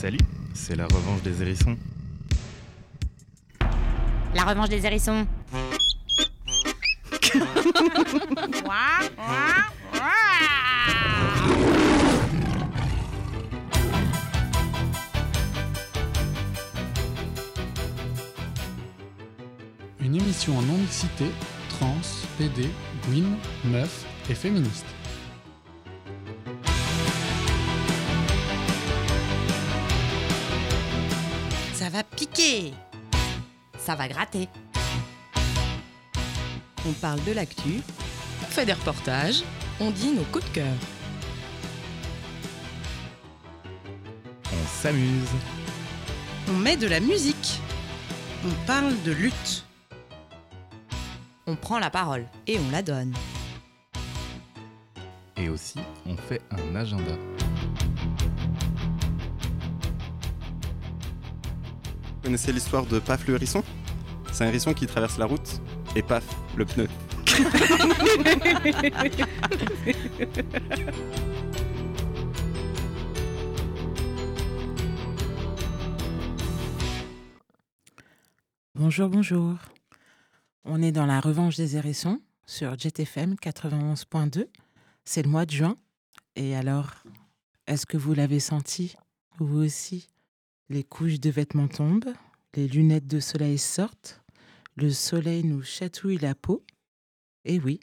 Salut, c'est la revanche des hérissons. La revanche des hérissons. Une émission en non-mixité, trans, PD, gwyn, meuf et féministe. Piquer. Ça va gratter. On parle de l'actu, on fait des reportages, on dit nos coups de cœur. On s'amuse. On met de la musique. On parle de lutte. On prend la parole. Et on la donne. Et aussi, on fait un agenda. Connaissez l'histoire de Paf le hérisson C'est un hérisson qui traverse la route et paf, le pneu. Bonjour, bonjour. On est dans la revanche des hérissons sur JTFM 91.2. C'est le mois de juin. Et alors, est-ce que vous l'avez senti, vous aussi Les couches de vêtements tombent, les lunettes de soleil sortent, le soleil nous chatouille la peau. Et oui,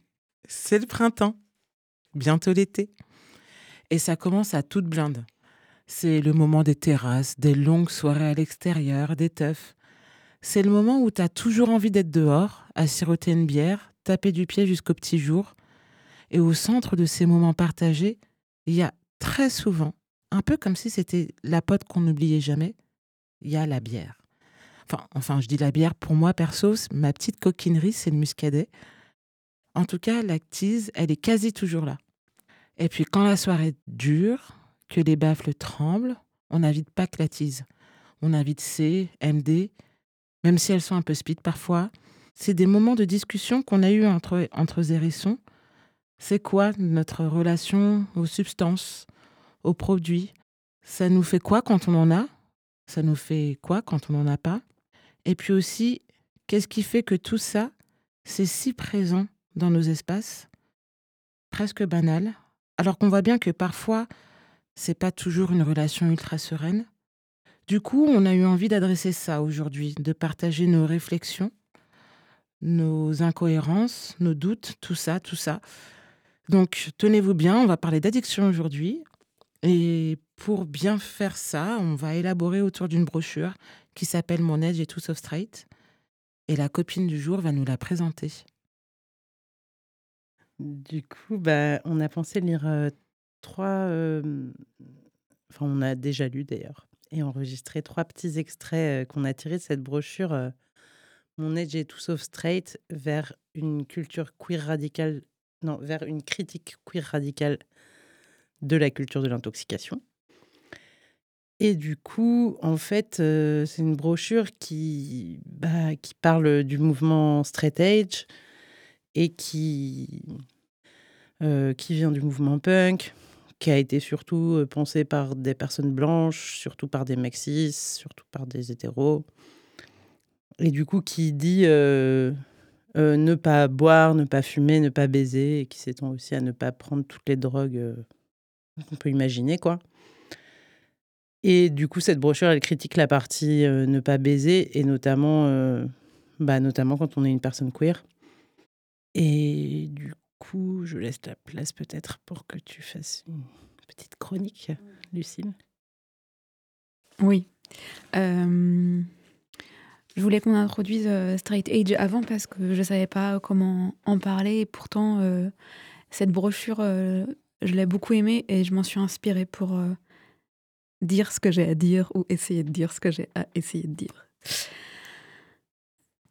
c'est le printemps, bientôt l'été. Et ça commence à toute blinde. C'est le moment des terrasses, des longues soirées à l'extérieur, des teufs. C'est le moment où tu as toujours envie d'être dehors, à siroter une bière, taper du pied jusqu'au petit jour. Et au centre de ces moments partagés, il y a très souvent, un peu comme si c'était la pote qu'on n'oubliait jamais, il y a la bière. Enfin, enfin, je dis la bière, pour moi, perso, ma petite coquinerie, c'est le muscadet. En tout cas, la tease, elle est quasi toujours là. Et puis, quand la soirée dure, que les baffles tremblent, on n'invite pas que la tease. On invite C, MD, même si elles sont un peu speed parfois. C'est des moments de discussion qu'on a eu entre, entre hérissons. C'est quoi notre relation aux substances, aux produits Ça nous fait quoi quand on en a? Ça nous fait quoi quand on n'en a pas? Et puis aussi, qu'est-ce qui fait que tout ça, c'est si présent dans nos espaces? Presque banal. Alors qu'on voit bien que parfois, c'est pas toujours une relation ultra sereine. Du coup, on a eu envie d'adresser ça aujourd'hui, de partager nos réflexions, nos incohérences, nos doutes, tout ça, tout ça. Donc, tenez-vous bien, on va parler d'addiction aujourd'hui. Et pour bien faire ça, on va élaborer autour d'une brochure qui s'appelle Mon Edge et Tout Sauf Straight. Et la copine du jour va nous la présenter. Du coup, bah, on a pensé lire euh, trois. euh, Enfin, on a déjà lu d'ailleurs. Et enregistré trois petits extraits euh, qu'on a tirés de cette brochure Mon Edge est tout sauf straight vers une culture queer radicale. Non, vers une critique queer radicale de la culture de l'intoxication. Et du coup, en fait, euh, c'est une brochure qui, bah, qui parle du mouvement straight edge et qui, euh, qui vient du mouvement punk, qui a été surtout euh, pensé par des personnes blanches, surtout par des mecs cis, surtout par des hétéros. Et du coup, qui dit ne pas boire, ne pas fumer, ne pas baiser, et qui s'étend aussi à ne pas prendre toutes les drogues qu'on peut imaginer, quoi. Et du coup, cette brochure, elle critique la partie euh, ne pas baiser, et notamment, euh, bah, notamment quand on est une personne queer. Et du coup, je laisse la place peut-être pour que tu fasses une petite chronique, Lucille. Oui. Euh, je voulais qu'on introduise Straight Age avant parce que je ne savais pas comment en parler. Et pourtant, cette brochure, je l'ai beaucoup aimée et je m'en suis inspirée pour euh, dire ce que j'ai à dire ou essayer de dire ce que j'ai à essayer de dire.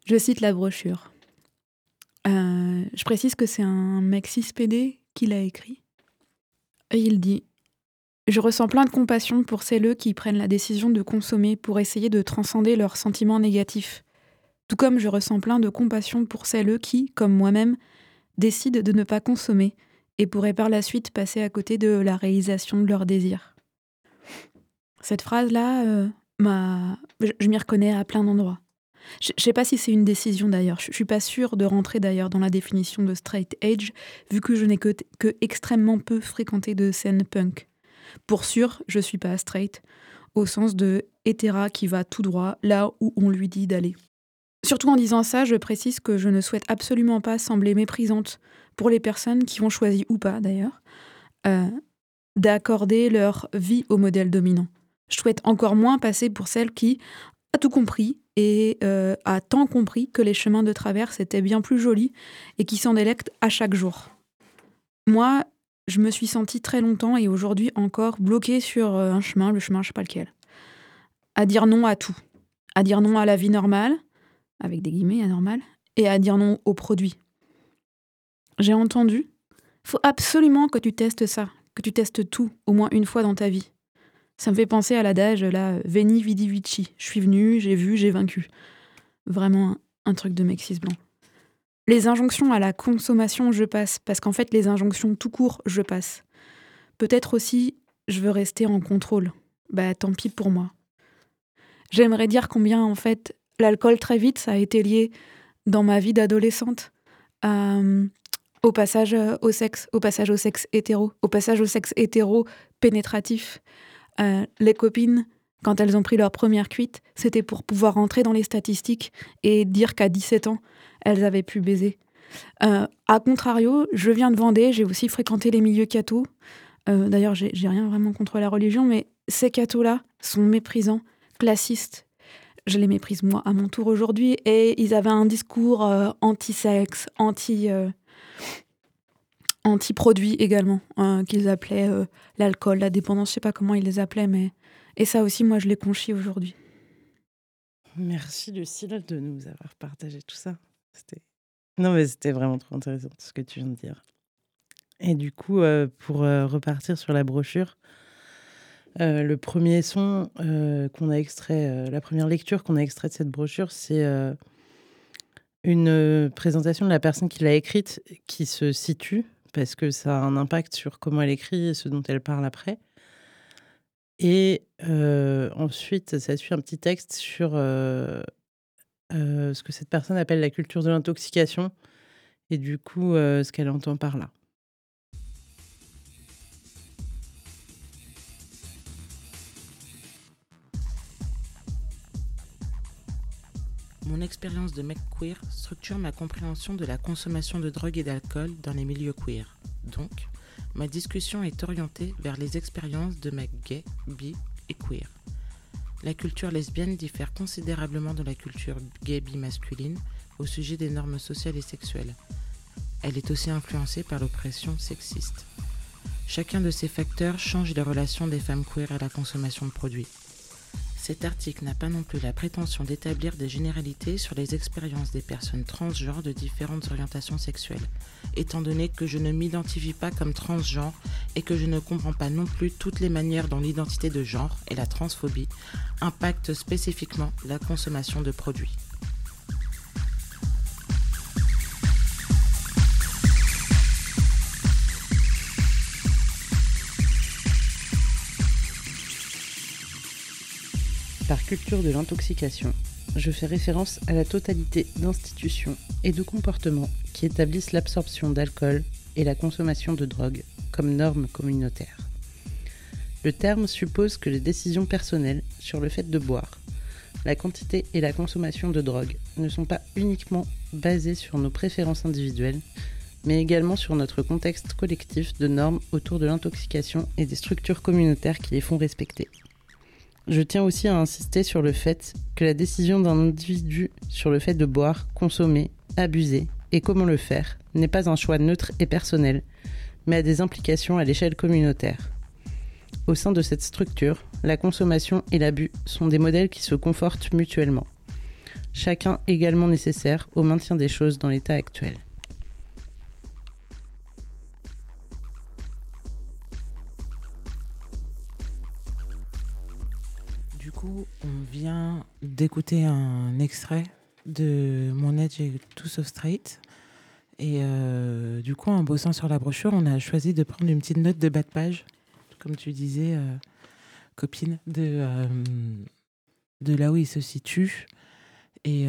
Je cite la brochure. Euh, je précise que c'est un mec 6PD qui l'a écrit. Et il dit je ressens plein de compassion pour celles qui prennent la décision de consommer pour essayer de transcender leurs sentiments négatifs. Tout comme je ressens plein de compassion pour celles qui, comme moi-même, décident de ne pas consommer et pourraient par la suite passer à côté de la réalisation de leurs désirs. Cette phrase-là, euh, m'a... je, m'y reconnais à plein d'endroits. Je ne sais pas si c'est une décision d'ailleurs. Je ne suis pas sûre de rentrer d'ailleurs dans la définition de straight edge, vu que je n'ai que, extrêmement peu fréquenté de scène punk. Pour sûr, je suis pas straight, au sens de hétéra qui va tout droit là où on lui dit d'aller. Surtout en disant ça, je précise que je ne souhaite absolument pas sembler méprisante pour les personnes qui ont choisi ou pas d'ailleurs euh, d'accorder leur vie au modèle dominant. Je souhaite encore moins passer pour celle qui a tout compris et euh, a tant compris que les chemins de traverse étaient bien plus jolis et qui s'en délectent à chaque jour. Moi, je me suis sentie très longtemps et aujourd'hui encore bloquée sur euh, un chemin, le chemin je sais pas lequel. À dire non à tout. À dire non à la vie normale, avec des guillemets, anormale, et à dire non aux produits. J'ai entendu, faut absolument que tu testes ça, que tu testes tout, au moins une fois dans ta vie. Ça me fait penser à l'adage, là, Veni Vidi Vici. Je suis venu, j'ai vu, j'ai vaincu. Vraiment un, truc de mec cis blanc. Les injonctions à la consommation, je passe, parce qu'en fait, les injonctions tout court, je passe. Peut-être aussi, je veux rester en contrôle. Bah, tant pis pour moi. J'aimerais dire combien, en fait, l'alcool, très vite, ça a été lié dans ma vie d'adolescente à, au passage euh, au sexe, au passage au sexe hétéro, au passage au sexe hétéro pénétratif. Euh, les copines, quand elles ont pris leur première cuite, c'était pour pouvoir rentrer dans les statistiques et dire qu'à 17 ans, elles avaient pu baiser. Euh, a contrario, je viens de Vendée, j'ai aussi fréquenté les milieux cathos. Euh, D'ailleurs, j'ai rien vraiment contre la religion, mais ces cathos-là sont méprisants, classistes. Je les méprise moi à mon tour aujourd'hui, et ils avaient un discours euh, anti-sexe, anti, euh, anti-produit également, hein, qu'ils appelaient euh, l'alcool, la dépendance, je sais pas comment ils les appelaient, mais et ça aussi, moi, je les conchis aujourd'hui. Merci Lucille de nous avoir partagé tout ça. C'était non mais c'était vraiment trop intéressant ce que tu viens de dire. Et du coup, euh, pour euh, repartir sur la brochure, le premier son qu'on a extrait, la première lecture qu'on a extrait de cette brochure, c'est une euh, présentation de la personne qui l'a écrite, qui se situe parce que ça a un impact sur comment elle écrit et ce dont elle parle après. Et euh, ensuite, ça suit un petit texte sur euh, ce que cette personne appelle la culture de l'intoxication et du coup ce qu'elle entend par là. Mon expérience de mec queer structure ma compréhension de la consommation de drogue et d'alcool dans les milieux queer. Donc, ma discussion est orientée vers les expériences de mecs gays, bi et queer. La culture lesbienne diffère considérablement de la culture gay bi masculine au sujet des normes sociales et sexuelles. Elle est aussi influencée par l'oppression sexiste. Chacun de ces facteurs change les relations des femmes queer à la consommation de produits. Cet article n'a pas non plus la prétention d'établir des généralités sur les expériences des personnes transgenres de différentes orientations sexuelles, étant donné que je ne m'identifie pas comme transgenre et que je ne comprends pas non plus toutes les manières dont l'identité de genre et la transphobie impactent spécifiquement la consommation de produits. Par culture de l'intoxication, je fais référence à la totalité d'institutions et de comportements qui établissent l'absorption d'alcool et la consommation de drogue comme normes communautaires. Le terme suppose que les décisions personnelles sur le fait de boire, la quantité et la consommation de drogue ne sont pas uniquement basées sur nos préférences individuelles, mais également sur notre contexte collectif de normes autour de l'intoxication et des structures communautaires qui les font respecter. Je tiens aussi à insister sur le fait que la décision d'un individu sur le fait de boire, consommer, abuser et comment le faire n'est pas un choix neutre et personnel, mais a des implications à l'échelle communautaire. Au sein de cette structure, la consommation et l'abus sont des modèles qui se confortent mutuellement, chacun également nécessaire au maintien des choses dans l'état actuel. On vient d'écouter un extrait de Mon Edge est tout sauf straight. Et euh, du coup, en bossant sur la brochure, on a choisi de prendre une petite note de bas de page, comme tu disais, euh, copine de, de là où il se situe. Et,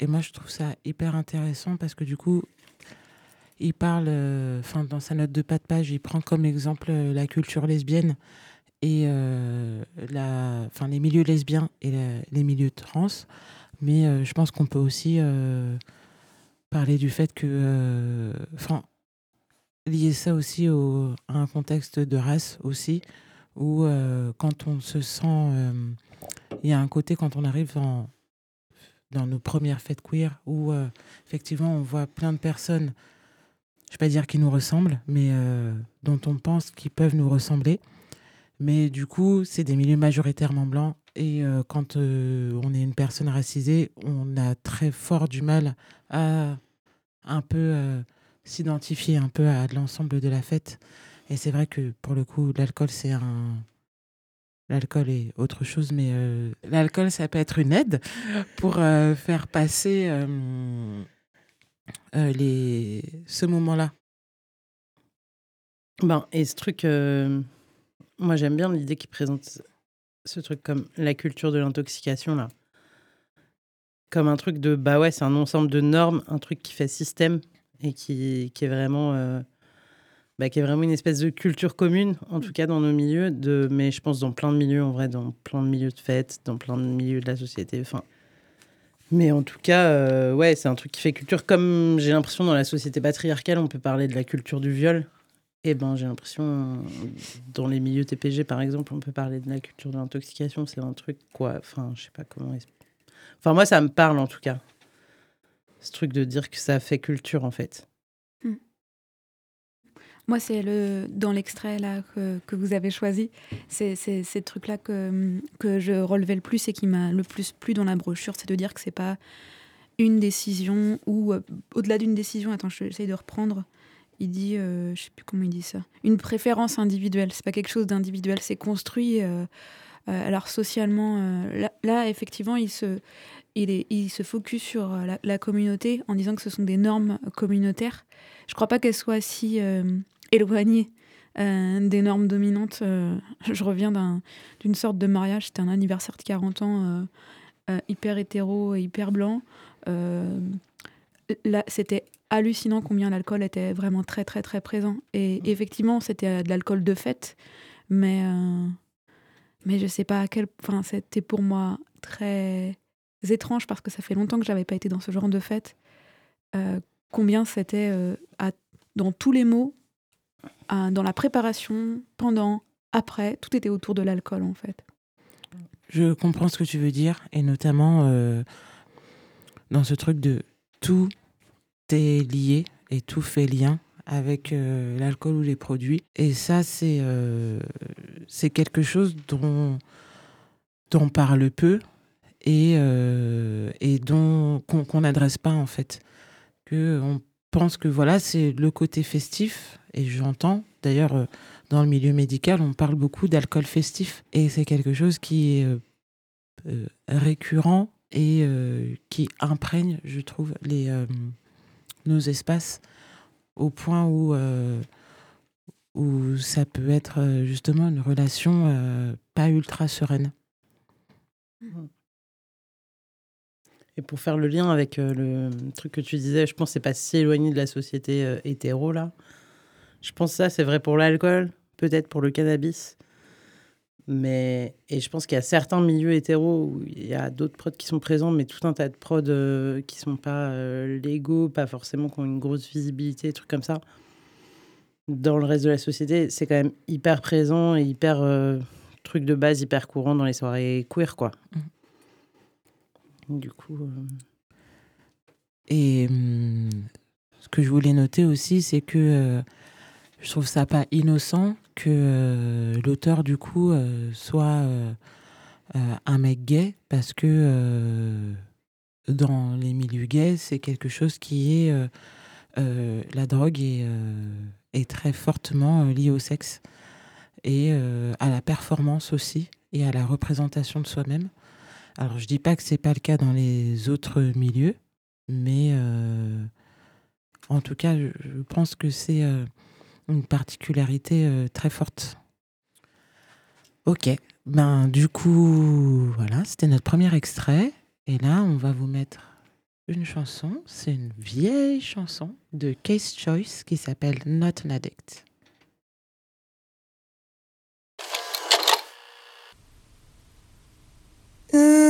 et moi, je trouve ça hyper intéressant parce que du coup, il parle, enfin, dans sa note de pas de page, il prend comme exemple la culture lesbienne et la, enfin, les milieux lesbiens et les milieux trans. Mais je pense qu'on peut aussi parler du fait que, enfin, lier ça aussi au, à un contexte de race aussi, où quand on se sent, il y a un côté quand on arrive dans, dans nos premières fêtes queer, où effectivement on voit plein de personnes, je ne vais pas dire qui nous ressemblent, mais dont on pense qu'ils peuvent nous ressembler. Mais du coup, c'est des milieux majoritairement blancs. Et quand on est une personne racisée, on a très fort du mal à un peu euh, s'identifier un peu à l'ensemble de la fête. Et c'est vrai que pour le coup, l'alcool, c'est un. L'alcool est autre chose, mais euh, l'alcool, ça peut être une aide pour euh, faire passer les... ce moment-là. Ben, et ce truc, moi j'aime bien l'idée qui présente ce truc comme la culture de l'intoxication, là comme un truc de bah ouais, c'est un ensemble de normes, un truc qui fait système et qui, qui est vraiment euh, bah, qui est vraiment une espèce de culture commune, en tout cas dans nos milieux, de, mais je pense dans plein de milieux, en vrai, dans plein de milieux de fêtes, dans plein de milieux de la société. Enfin, mais en tout cas, euh, ouais, c'est un truc qui fait culture. Comme j'ai l'impression dans la société patriarcale, on peut parler de la culture du viol. Eh ben, j'ai l'impression dans les milieux TPG, par exemple, on peut parler de la culture de l'intoxication. C'est un truc quoi. Enfin, je sais pas comment Enfin, moi, ça me parle en tout cas. Ce truc de dire que ça fait culture en fait. Hmm. Moi, c'est le dans l'extrait là que, vous avez choisi, c'est ces trucs-là que, que je relevais le plus et qui m'a le plus plu dans la brochure, c'est de dire que c'est pas une décision ou euh, au-delà d'une décision. Attends, j'essaye de reprendre. Il dit, euh, je sais plus comment il dit ça, une préférence individuelle. C'est pas quelque chose d'individuel, c'est construit. Euh, euh, alors socialement, euh, là, effectivement, il se, il, est, il se focus sur la, communauté en disant que ce sont des normes communautaires. Je crois pas qu'elles soient si éloignées des normes dominantes. je reviens d'une sorte de mariage, c'était un anniversaire de 40 ans hyper hétéro et hyper blanc. là, c'était hallucinant combien l'alcool était vraiment très très très présent. Et mmh. effectivement, c'était de l'alcool de fête, mais mais je sais pas à quel point c'était pour moi très étrange parce que ça fait longtemps que j'avais pas été dans ce genre de fête. Euh, combien c'était euh, dans tous les mots, dans la préparation, pendant, après, tout était autour de l'alcool en fait. Je comprends ce que tu veux dire et notamment euh, dans ce truc de tout est lié et tout fait lien avec euh, l'alcool ou les produits. Et ça, c'est euh, quelque chose dont, dont on parle peu et, euh, et dont qu'on n'adresse pas en fait. Que on pense que voilà, c'est le côté festif et j'entends d'ailleurs dans le milieu médical, on parle beaucoup d'alcool festif et c'est quelque chose qui est récurrent et qui imprègne, je trouve, les nos espaces au point où, euh, où ça peut être euh, justement une relation euh, pas ultra sereine. Et pour faire le lien avec le truc que tu disais, je pense que c'est pas si éloigné de la société hétéro là. Je pense que ça c'est vrai pour l'alcool, peut-être pour le cannabis. Mais, et je pense qu'il y a certains milieux hétéros où il y a d'autres prods qui sont présents, mais tout un tas de prods euh, qui sont pas euh, légaux, pas forcément qui ont une grosse visibilité, trucs comme ça. Dans le reste de la société, c'est quand même hyper présent et hyper euh, truc de base, hyper courant dans les soirées queer, quoi. Mmh. Du coup. Et hum, ce que je voulais noter aussi, c'est que je trouve ça pas innocent que euh, l'auteur du coup euh, soit euh, un mec gay parce que dans les milieux gays c'est quelque chose qui est la drogue est, très fortement liée au sexe et à la performance aussi et à la représentation de soi-même. Alors je dis pas que c'est pas le cas dans les autres milieux, mais en tout cas je pense que c'est une particularité euh, très forte. Ok, ben du coup, voilà, c'était notre premier extrait. Et là, on va vous mettre une chanson. C'est une vieille chanson de Case Choice qui s'appelle Not an Addict. Breathe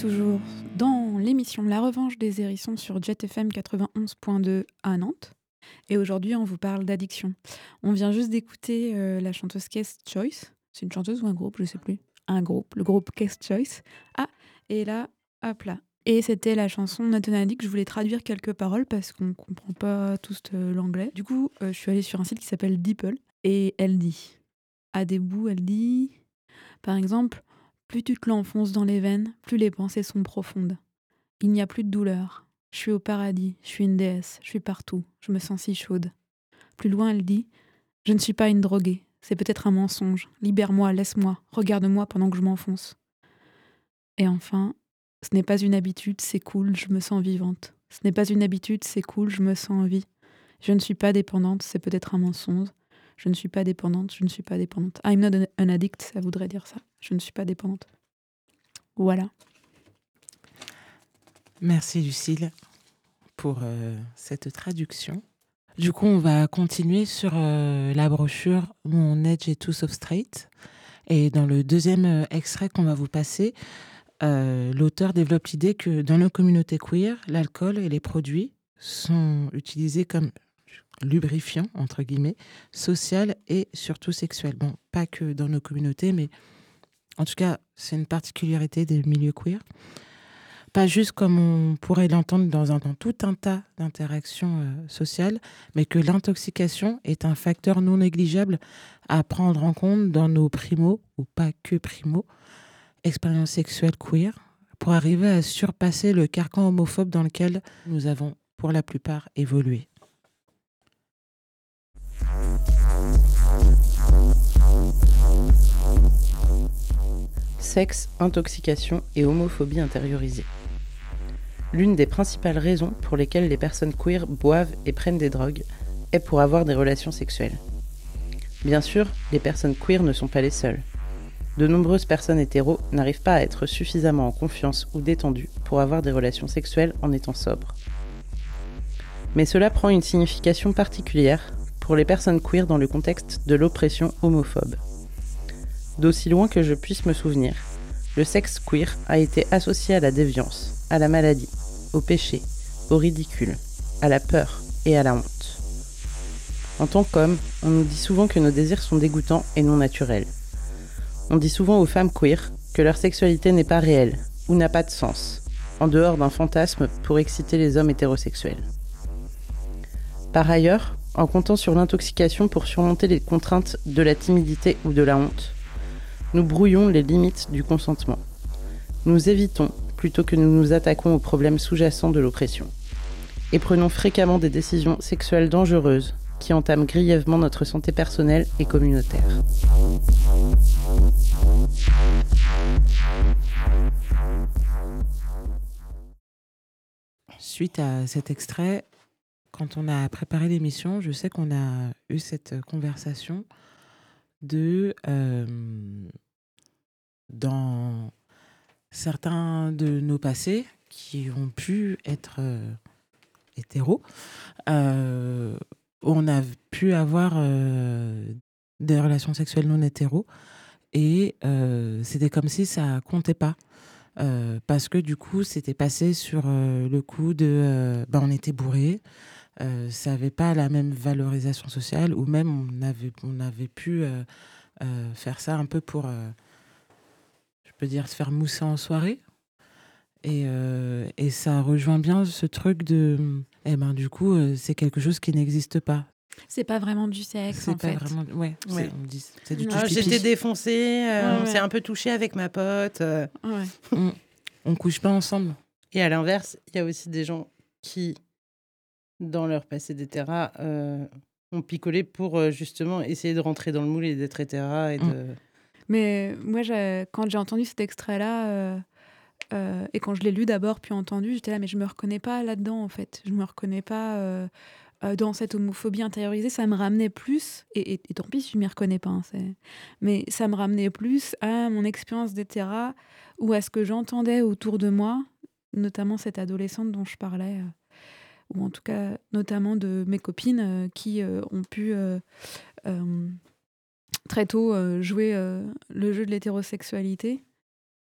toujours dans l'émission La Revanche des Hérissons sur Jet FM 91.2 à Nantes. Et aujourd'hui, on vous parle d'addiction. On vient juste d'écouter euh, la chanteuse Case Choice. C'est une chanteuse ou un groupe Je sais plus. Un groupe, le groupe Case Choice. Ah, et là, hop là. Et c'était la chanson an Addict. Je voulais traduire quelques paroles parce qu'on comprend pas tous euh, l'anglais. Du coup, euh, je suis allée sur un site qui s'appelle Deeple. Et elle dit, à des bouts, elle dit Par exemple, plus tu te l'enfonces dans les veines, plus les pensées sont profondes. Il n'y a plus de douleur. Je suis au paradis, je suis une déesse, je suis partout, je me sens si chaude. Plus loin, elle dit Je ne suis pas une droguée, c'est peut-être un mensonge. Libère-moi, laisse-moi, regarde-moi pendant que je m'enfonce. Et enfin, ce n'est pas une habitude, c'est cool, je me sens vivante. Ce n'est pas une habitude, c'est cool, je me sens en vie. Je ne suis pas dépendante, c'est peut-être un mensonge. Je ne suis pas dépendante, je ne suis pas dépendante. I'm not an- addict, ça voudrait dire ça. Je ne suis pas dépendante. Voilà. Merci Lucille pour euh, cette traduction. Du coup, on va continuer sur euh, la brochure Mon Edge est tout sauf straight. Et dans le deuxième euh, extrait qu'on va vous passer, l'auteur développe l'idée que dans nos communautés queer, l'alcool et les produits sont utilisés comme lubrifiants, entre guillemets, social et surtout sexuel. Bon, pas que dans nos communautés, mais en tout cas, c'est une particularité des milieux queer pas juste comme on pourrait l'entendre dans, un- tout un tas d'interactions euh, sociales, mais que l'intoxication est un facteur non négligeable à prendre en compte dans nos primo, ou pas que primo, expériences sexuelles queer, pour arriver à surpasser le carcan homophobe dans lequel nous avons pour la plupart évolué. Sexe, intoxication et homophobie intériorisée. L'une des principales raisons pour lesquelles les personnes queer boivent et prennent des drogues est pour avoir des relations sexuelles. Bien sûr, les personnes queer ne sont pas les seules. De nombreuses personnes hétéros n'arrivent pas à être suffisamment en confiance ou détendues pour avoir des relations sexuelles en étant sobres. Mais cela prend une signification particulière pour les personnes queer dans le contexte de l'oppression homophobe. D'aussi loin que je puisse me souvenir, le sexe queer a été associé à la déviance, à la maladie, au péché, au ridicule, à la peur et à la honte. En tant qu'homme, on nous dit souvent que nos désirs sont dégoûtants et non naturels. On dit souvent aux femmes queer que leur sexualité n'est pas réelle ou n'a pas de sens, en dehors d'un fantasme pour exciter les hommes hétérosexuels. Par ailleurs, en comptant sur l'intoxication pour surmonter les contraintes de la timidité ou de la honte, nous brouillons les limites du consentement. Nous évitons plutôt que nous nous attaquons aux problèmes sous-jacents de l'oppression. Et prenons fréquemment des décisions sexuelles dangereuses qui entament grièvement notre santé personnelle et communautaire. Suite à cet extrait, quand on a préparé l'émission, je sais qu'on a eu cette conversation de dans certains de nos passés qui ont pu être euh, hétéros, on a pu avoir des relations sexuelles non hétéros et c'était comme si ça comptait pas. Parce que du coup, c'était passé sur le coup de. ben, on était bourré, euh, ça n'avait pas la même valorisation sociale, ou même on avait, on avait pu euh, euh, faire ça un peu pour, euh, je peux dire, se faire mousser en soirée. Et, euh, et ça rejoint bien ce truc de. Eh ben, du coup, euh, c'est quelque chose qui n'existe pas. C'est pas vraiment du sexe, C'est en pas fait. vraiment. Ouais, c'est- Ouais. on dit- c'est du. J'étais défoncée, euh, Ouais, on ouais. s'est un peu touché avec ma pote. euh. Ouais. On couche pas ensemble. Et à l'inverse, il y a aussi des gens qui, dans leur passé d'hétéra, euh, ont picolé pour euh, justement essayer de rentrer dans le moule et d'être hétéra. Et de... Mais moi, quand j'ai entendu cet extrait-là, euh, et quand je l'ai lu d'abord, puis entendu, j'étais là, mais je me reconnais pas là-dedans, en fait. Je me reconnais pas dans cette homophobie intériorisée. Ça me ramenait plus, et, et- et tant pis si je m'y reconnais pas, hein, c'est- mais ça me ramenait plus à mon expérience d'hétéra ou à ce que j'entendais autour de moi, notamment cette adolescente dont je parlais. Ou en tout cas notamment de mes copines euh, qui euh, ont pu euh, très tôt jouer le jeu de l'hétérosexualité.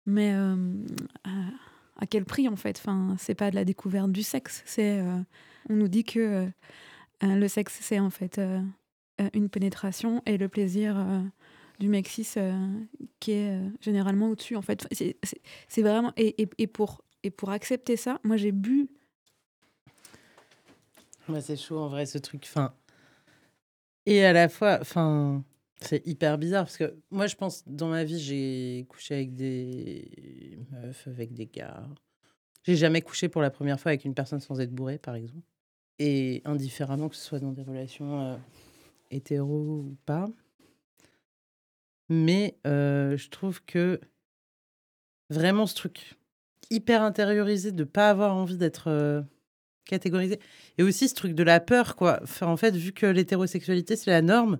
Mais à, quel prix en fait? Enfin, C'est pas de la découverte du sexe. C'est, on nous dit que le sexe c'est en fait une pénétration et le plaisir du mec cis euh, qui est généralement au-dessus en fait. C'est, vraiment et- et pour et pour accepter ça, moi j'ai bu Ouais, c'est chaud en vrai ce truc. Enfin, et à la fois, enfin, C'est hyper bizarre parce que moi, je pense, dans ma vie, j'ai couché avec des meufs, avec des gars. J'ai jamais couché pour la première fois avec une personne sans être bourré, par exemple. Et indifféremment, que ce soit dans des relations euh, hétéro ou pas. Mais euh, je trouve que vraiment ce truc hyper intériorisé de pas avoir envie d'être catégorisé. Et aussi ce truc de la peur, quoi. Enfin, en fait, vu que l'hétérosexualité, c'est la norme,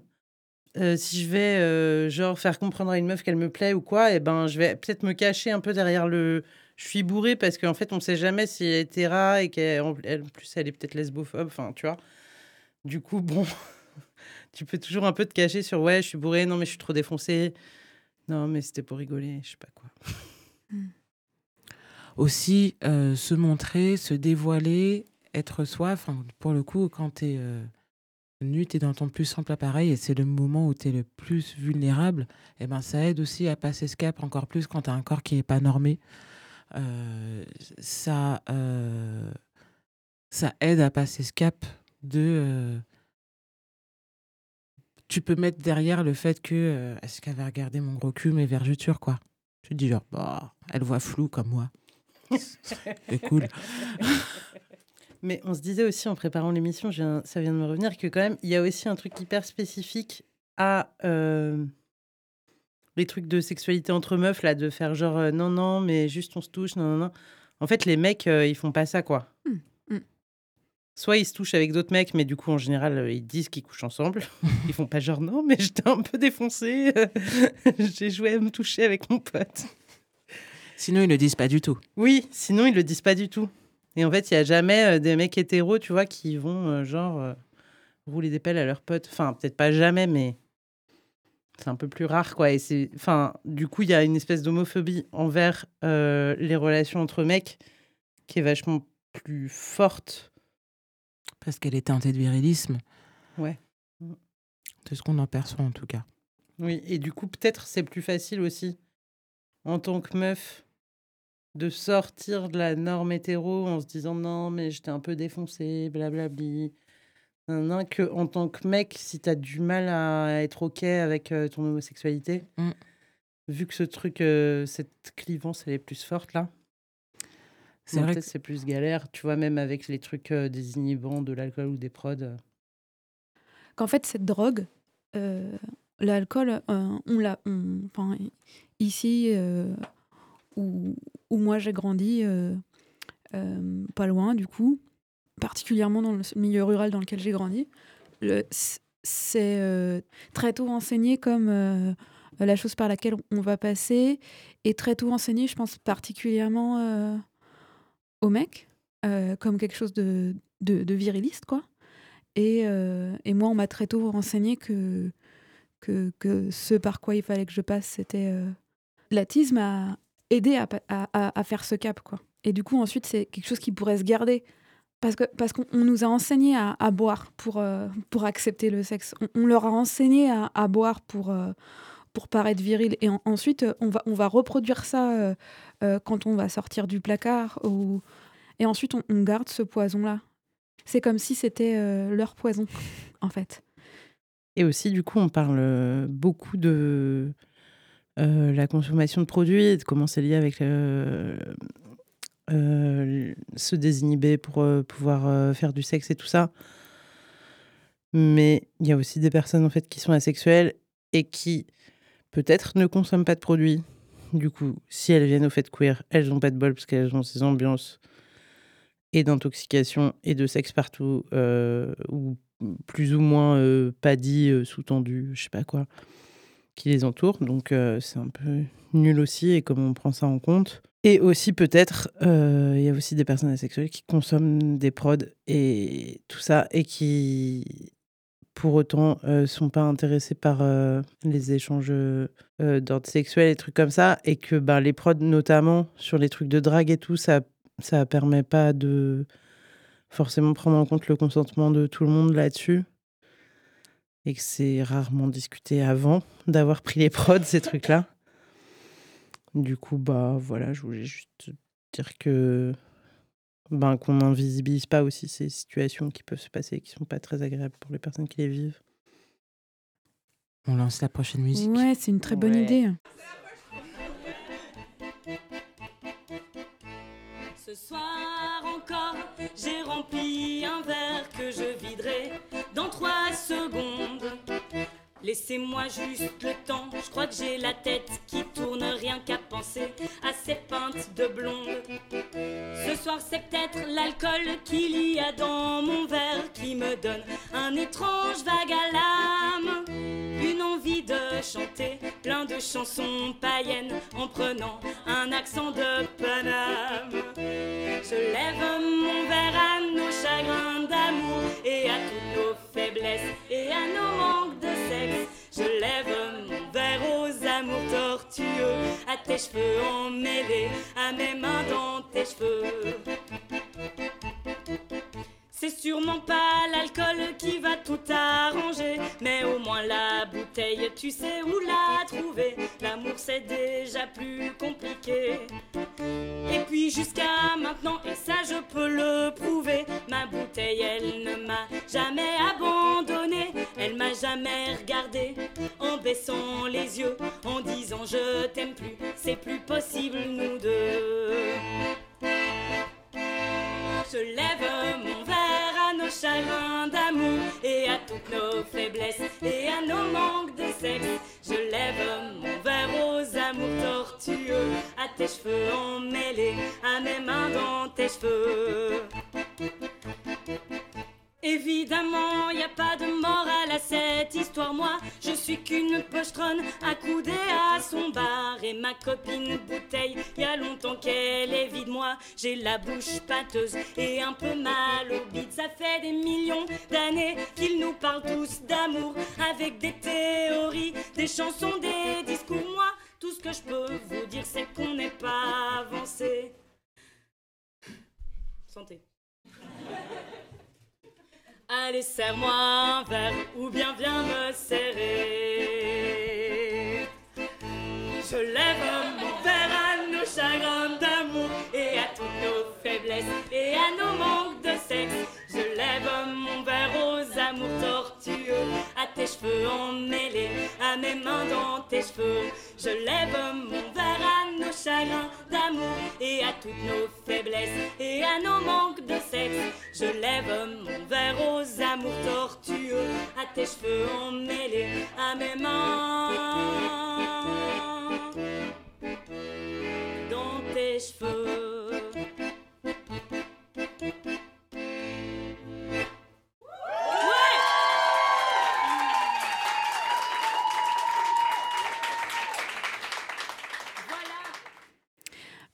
euh, si je vais euh, genre faire comprendre à une meuf qu'elle me plaît ou quoi, et ben je vais peut-être me cacher un peu derrière le je suis bourré parce qu'en fait on sait jamais si elle est hétéra et qu'elle en elle- en plus elle est peut-être lesbophobe, enfin tu vois. Du coup bon, tu peux toujours un peu te cacher sur ouais je suis bourré, non mais je suis trop défoncé, non mais c'était pour rigoler, je sais pas quoi. Aussi, euh, se montrer, se dévoiler, être soi. Enfin, pour le coup, quand tu es nu, tu es dans ton plus simple appareil et c'est le moment où tu es le plus vulnérable, et ben, ça aide aussi à passer ce cap encore plus quand tu as un corps qui n'est pas normé. Euh, ça, euh, ça aide à passer ce cap de. euh, tu peux mettre derrière le fait que euh, est-ce qu'elle va regarder mon gros cul, mes vergetures, quoi? Tu te dis genre, bah, elle voit flou comme moi. C'est cool. Mais on se disait aussi en préparant l'émission, ça vient de me revenir, que quand même, il y a aussi un truc hyper spécifique à euh, les trucs de sexualité entre meufs, là, de faire genre euh, non, non, mais juste on se touche, non, non, non. En fait, les mecs, euh, ils font pas ça, quoi. Mm, mm. Soit ils se touchent avec d'autres mecs, mais du coup, en général, euh, ils disent qu'ils couchent ensemble. Ils font pas genre non, mais j'étais un peu défoncé. J'ai joué à me toucher avec mon pote. Sinon, ils le disent pas du tout. Oui, sinon ils le disent pas du tout. Et en fait, il y a jamais euh, des mecs hétéros, tu vois, qui vont euh, genre euh, rouler des pelles à leurs potes. Enfin, peut-être pas jamais, mais c'est un peu plus rare, quoi. Et c'est, enfin, du coup, il y a une espèce d'homophobie envers euh, les relations entre mecs qui est vachement plus forte. Parce qu'elle est teintée de virilisme. Ouais. C'est ce qu'on en perçoit en tout cas. Oui, et du coup, peut-être c'est plus facile aussi, en tant que meuf, de sortir de la norme hétéro en se disant non, mais j'étais un peu défoncé, blablabli. Nan, que en tant que mec, si t'as du mal à être OK avec euh, ton homosexualité, Mm. vu que ce truc, euh, cette clivance, elle est plus forte là, C'est vrai que c'est plus galère, tu vois, même avec les trucs euh, des inhibants, de l'alcool ou des prods. euh. qu'en fait, cette drogue, l'alcool, on l'a. ici, où, où moi j'ai grandi, euh, euh, pas loin du coup, particulièrement dans le milieu rural dans lequel j'ai grandi, c'est euh, très tôt enseigné comme la chose par laquelle on va passer, et très tôt enseigné, je pense particulièrement aux mecs, comme quelque chose de, viriliste, quoi. Et, moi, on m'a très tôt renseigné que, que, ce par quoi il fallait que je passe, c'était... L'atisme pa- à, à- à faire ce cap, quoi. Et du coup, ensuite, c'est quelque chose qui pourrait se garder. Parce que parce qu'on on nous a enseigné à, boire pour, euh, pour accepter le sexe. On, leur a enseigné à, boire pour, euh, pour paraître viril. Et en- ensuite, euh, on va, on va reproduire ça quand on va sortir du placard. Ou... Et ensuite, on, garde ce poison-là. C'est comme si c'était leur poison, en fait. Et aussi, du coup, on parle beaucoup de euh, la consommation de produits et de comment c'est lié avec euh, euh, se désinhiber pour pouvoir faire du sexe et tout ça. Mais il y a aussi des personnes en fait qui sont asexuelles et qui peut-être ne consomment pas de produits. Du coup, si elles viennent au fait queer, elles n'ont pas de bol parce qu'elles ont ces ambiances et d'intoxication et de sexe partout, ou plus ou moins pas dit, sous-tendu, je sais pas quoi, qui les entourent. Donc euh, c'est un peu nul aussi et comment on prend ça en compte. Et aussi peut-être, euh, il y a aussi des personnes asexuelles qui consomment des prods et tout ça et qui pour autant euh, sont pas intéressés par euh, les échanges d'ordre sexuel et trucs comme ça et que ben, les prods notamment sur les trucs de drague et tout ça ça permet pas de forcément prendre en compte le consentement de tout le monde là-dessus et que c'est rarement discuté avant d'avoir pris les prods ces trucs là du coup bah voilà je voulais juste dire que ben, qu'on n'invisibilise pas aussi ces situations qui peuvent se passer et qui sont pas très agréables pour les personnes qui les vivent On lance la prochaine musique. Ouais, c'est une très bonne Ouais. idée. Ce soir encore, j'ai rempli un verre que je viderai dans trois secondes. Laissez-moi juste le temps, je crois que j'ai la tête qui tourne rien qu'à penser à ces pintes de blonde. Ce soir, c'est peut-être l'alcool qu'il y a dans mon verre qui me donne un étrange vague à l'âme. Chanter plein de chansons païennes en prenant un accent de Paname. Je lève mon verre à nos chagrins d'amour et à toutes nos faiblesses et à nos manques de sexe. Je lève mon verre aux amours tortueux, à tes cheveux emmêlés, à mes mains dans tes cheveux. C'est sûrement pas l'alcool qui va tout arranger, mais au moins la bouteille, tu sais où la trouver. L'amour c'est déjà plus compliqué. Et puis jusqu'à maintenant, et ça je peux le prouver, ma bouteille elle ne m'a jamais abandonné, elle m'a jamais regardé en baissant les yeux, en disant je t'aime plus, c'est plus possible nous deux. Chagrins d'amour et à toutes nos faiblesses et à nos manques de sexe. Je lève mon verre aux amours tortueux, à tes cheveux emmêlés, à mes mains dans tes cheveux. Évidemment, y a pas de morale suis qu'une pochetronne accoudée à son bar. Et ma copine bouteille, y a longtemps qu'elle est vide. Moi, j'ai la bouche pâteuse et un peu mal au bide. Ça fait des millions d'années qu'ils nous parlent tous d'amour. Avec des théories, des chansons, des discours. Moi, tout ce que je peux vous dire, c'est qu'on n'est pas avancé. Santé. Allez, serre-moi un verre ou bien viens me serrer. Je lève mon verre à nos chagrins d'amour et à toutes nos faiblesses et à nos manques de sexe. Je lève mon verre aux amours tortueux, à tes cheveux emmêlés, à mes mains dans tes cheveux. Je lève mon verre à nos chagrins d'amour et à toutes nos faiblesses et à nos manques de sexe. Je lève mon verre aux amours tortueux, à tes cheveux emmêlés, à mes mains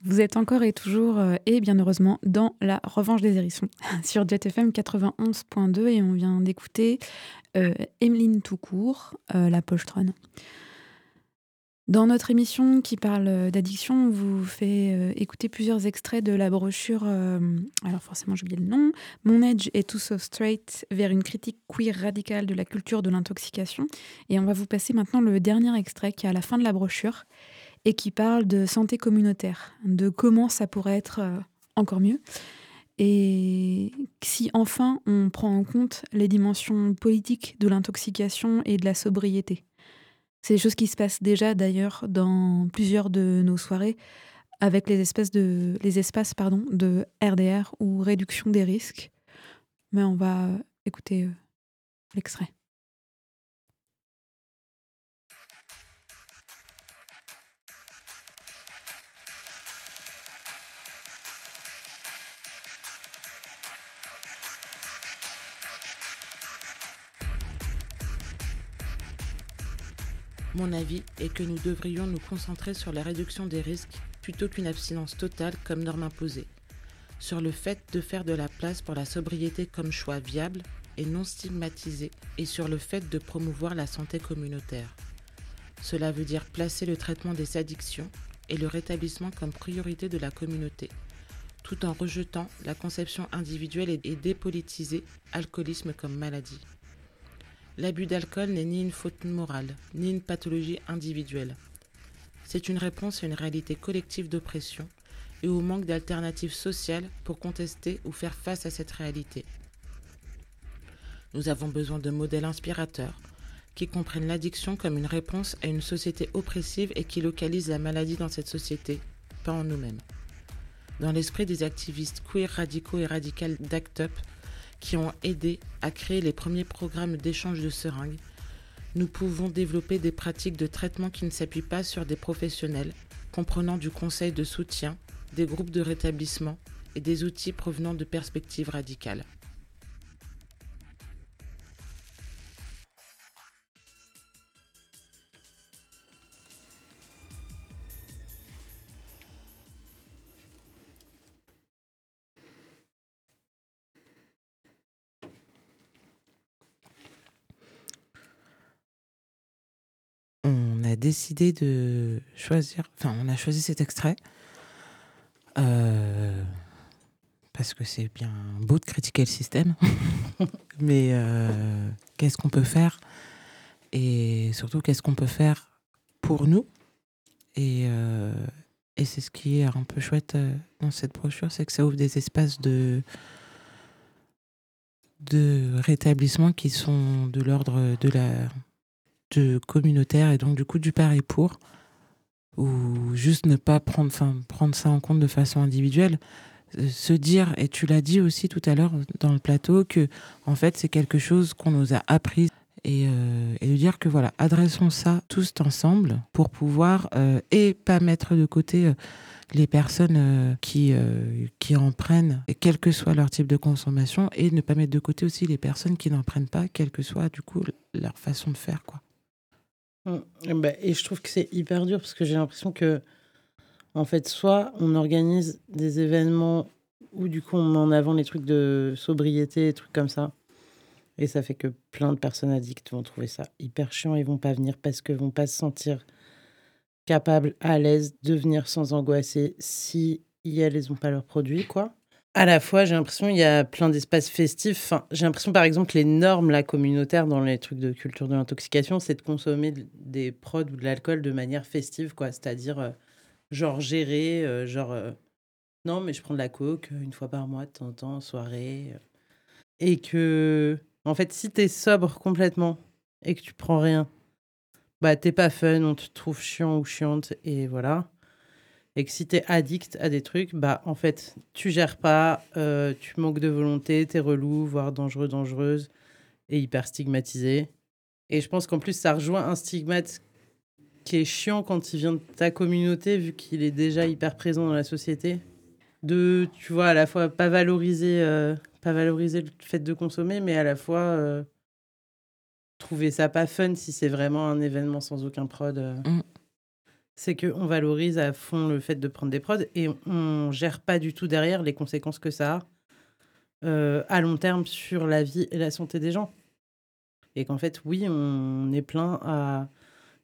Vous êtes encore et toujours, euh, et bien heureusement, dans la revanche des hérissons sur JetFM 91.2 et on vient d'écouter euh, Emeline Toucourt, euh, la pochetronne. Dans notre émission qui parle d'addiction, on vous fait euh, écouter plusieurs extraits de la brochure, euh, alors forcément j'ai oublié le nom, Mon Edge est tout so straight vers une critique queer radicale de la culture de l'intoxication. Et on va vous passer maintenant le dernier extrait qui est à la fin de la brochure et qui parle de santé communautaire, de comment ça pourrait être euh, encore mieux. Et si enfin on prend en compte les dimensions politiques de l'intoxication et de la sobriété. C'est des choses qui se passent déjà d'ailleurs dans plusieurs de nos soirées avec les, de, les espaces pardon, de RDR ou réduction des risques. Mais on va écouter euh, l'extrait. Mon avis est que nous devrions nous concentrer sur la réduction des risques plutôt qu'une abstinence totale comme norme imposée. Sur le fait de faire de la place pour la sobriété comme choix viable et non stigmatisé et sur le fait de promouvoir la santé communautaire. Cela veut dire placer le traitement des addictions et le rétablissement comme priorité de la communauté, tout en rejetant la conception individuelle et dépolitisée alcoolisme comme maladie. L'abus d'alcool n'est ni une faute morale, ni une pathologie individuelle. C'est une réponse à une réalité collective d'oppression et au manque d'alternatives sociales pour contester ou faire face à cette réalité. Nous avons besoin de modèles inspirateurs, qui comprennent l'addiction comme une réponse à une société oppressive et qui localisent la maladie dans cette société, pas en nous-mêmes. Dans l'esprit des activistes queer radicaux et radicales d'ACT UP qui ont aidé à créer les premiers programmes d'échange de seringues, nous pouvons développer des pratiques de traitement qui ne s'appuient pas sur des professionnels, comprenant du conseil de soutien, des groupes de rétablissement et des outils provenant de perspectives radicales. Décidé de choisir, enfin on a choisi cet extrait euh, parce que c'est bien beau de critiquer le système, mais euh, qu'est-ce qu'on peut faire et surtout qu'est-ce qu'on peut faire pour nous et, euh, et c'est ce qui est un peu chouette dans cette brochure, c'est que ça ouvre des espaces de de rétablissement qui sont de l'ordre de la de communautaire et donc du coup du par pour ou juste ne pas prendre, prendre ça en compte de façon individuelle. Euh, Se dire, et tu l'as dit aussi tout à l'heure dans le plateau, que en fait c'est quelque chose qu'on nous a appris et, euh, et de dire que voilà, adressons ça tous ensemble pour pouvoir euh, et pas mettre de côté euh, les personnes euh, qui, euh, qui en prennent, quel que soit leur type de consommation, et ne pas mettre de côté aussi les personnes qui n'en prennent pas, quelle que soit du coup leur façon de faire. Quoi. Mm. Bah, et je trouve que c'est hyper dur parce que j'ai l'impression que, en fait, soit on organise des événements où du coup on met en avant les trucs de sobriété, des trucs comme ça. Et ça fait que plein de personnes addictes vont trouver ça hyper chiant et vont pas venir parce que vont pas se sentir capables, à l'aise de venir sans angoisser si elles n'ont pas leurs produits, quoi. À la fois, j'ai l'impression qu'il y a plein d'espaces festifs. Enfin, j'ai l'impression, par exemple, les normes là, communautaires dans les trucs de culture de l'intoxication, c'est de consommer de- des prods ou de l'alcool de manière festive, quoi. C'est-à-dire, euh, genre, gérer, euh, genre, euh, non, mais je prends de la coke une fois par mois, de temps en temps, soirée. Et que, en fait, si t'es sobre complètement et que tu prends rien, bah, t'es pas fun, on te trouve chiant ou chiante, et voilà. Et que si t'es addict à des trucs, bah en fait, tu gères pas, euh, tu manques de volonté, t'es relou, voire dangereux, dangereuse, et hyper stigmatisé. Et je pense qu'en plus, ça rejoint un stigmate qui est chiant quand il vient de ta communauté, vu qu'il est déjà hyper présent dans la société. De, tu vois, à la fois pas valoriser, euh, pas valoriser le fait de consommer, mais à la fois euh, trouver ça pas fun si c'est vraiment un événement sans aucun prod. Mm. C'est qu'on valorise à fond le fait de prendre des prods et on, on gère pas du tout derrière les conséquences que ça a euh, à long terme sur la vie et la santé des gens. Et qu'en fait, oui, on est plein à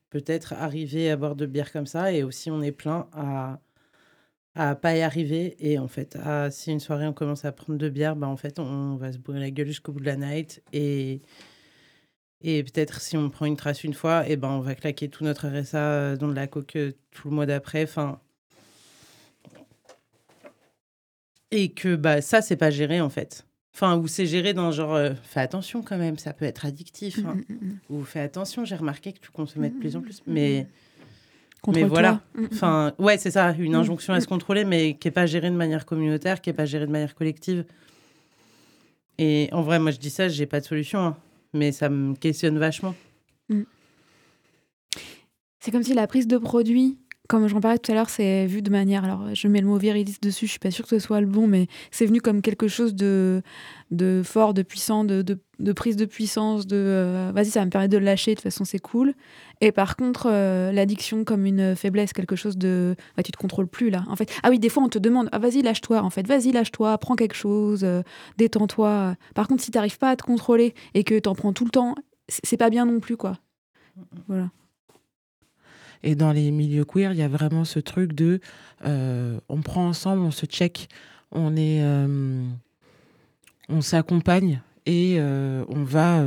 peut-être arriver à boire de bière comme ça et aussi on est plein à à pas y arriver et en fait si une soirée on commence à prendre de bière bah en fait on va se bourrer la gueule jusqu'au bout de la night et et peut-être si on prend une trace une fois et ben on va claquer tout notre RSA dans de la coque euh, tout le mois d'après enfin et que bah ça c'est pas géré en fait enfin ou c'est géré dans genre euh, fais attention quand même ça peut être addictif hein. Mm, mm, mm. ou fais attention j'ai remarqué que tu consommais de plus en plus Mm, mm, mais voilà. Enfin, ouais, c'est ça, une injonction à se contrôler, mais qui n'est pas gérée de manière communautaire, qui n'est pas gérée de manière collective. Et en vrai, moi, je dis ça, j'ai pas de solution, hein, mais ça me questionne vachement. C'est comme si la prise de produit, comme j'en parlais tout à l'heure, c'est vu de manière. Alors, je mets le mot viriliste dessus, je suis pas sûre que ce soit le bon, mais c'est venu comme quelque chose de, de fort, de puissant, de, de, de prise de puissance, de euh, vas-y, ça va me permet de le lâcher, de toute façon, c'est cool. Et par contre, euh, l'addiction comme une faiblesse, quelque chose de. Bah, tu te contrôles plus là. En fait, ah oui, des fois, on te demande ah, vas-y, lâche-toi, en fait, vas-y, lâche-toi, prends quelque chose, euh, détends-toi. Par contre, si t'arrives pas à te contrôler et que t'en prends tout le temps, c'est c'est pas bien non plus, quoi. Voilà. Et dans les milieux queer, il y a vraiment ce truc de euh, on prend ensemble, on se check, on est, euh, on s'accompagne et euh, on va,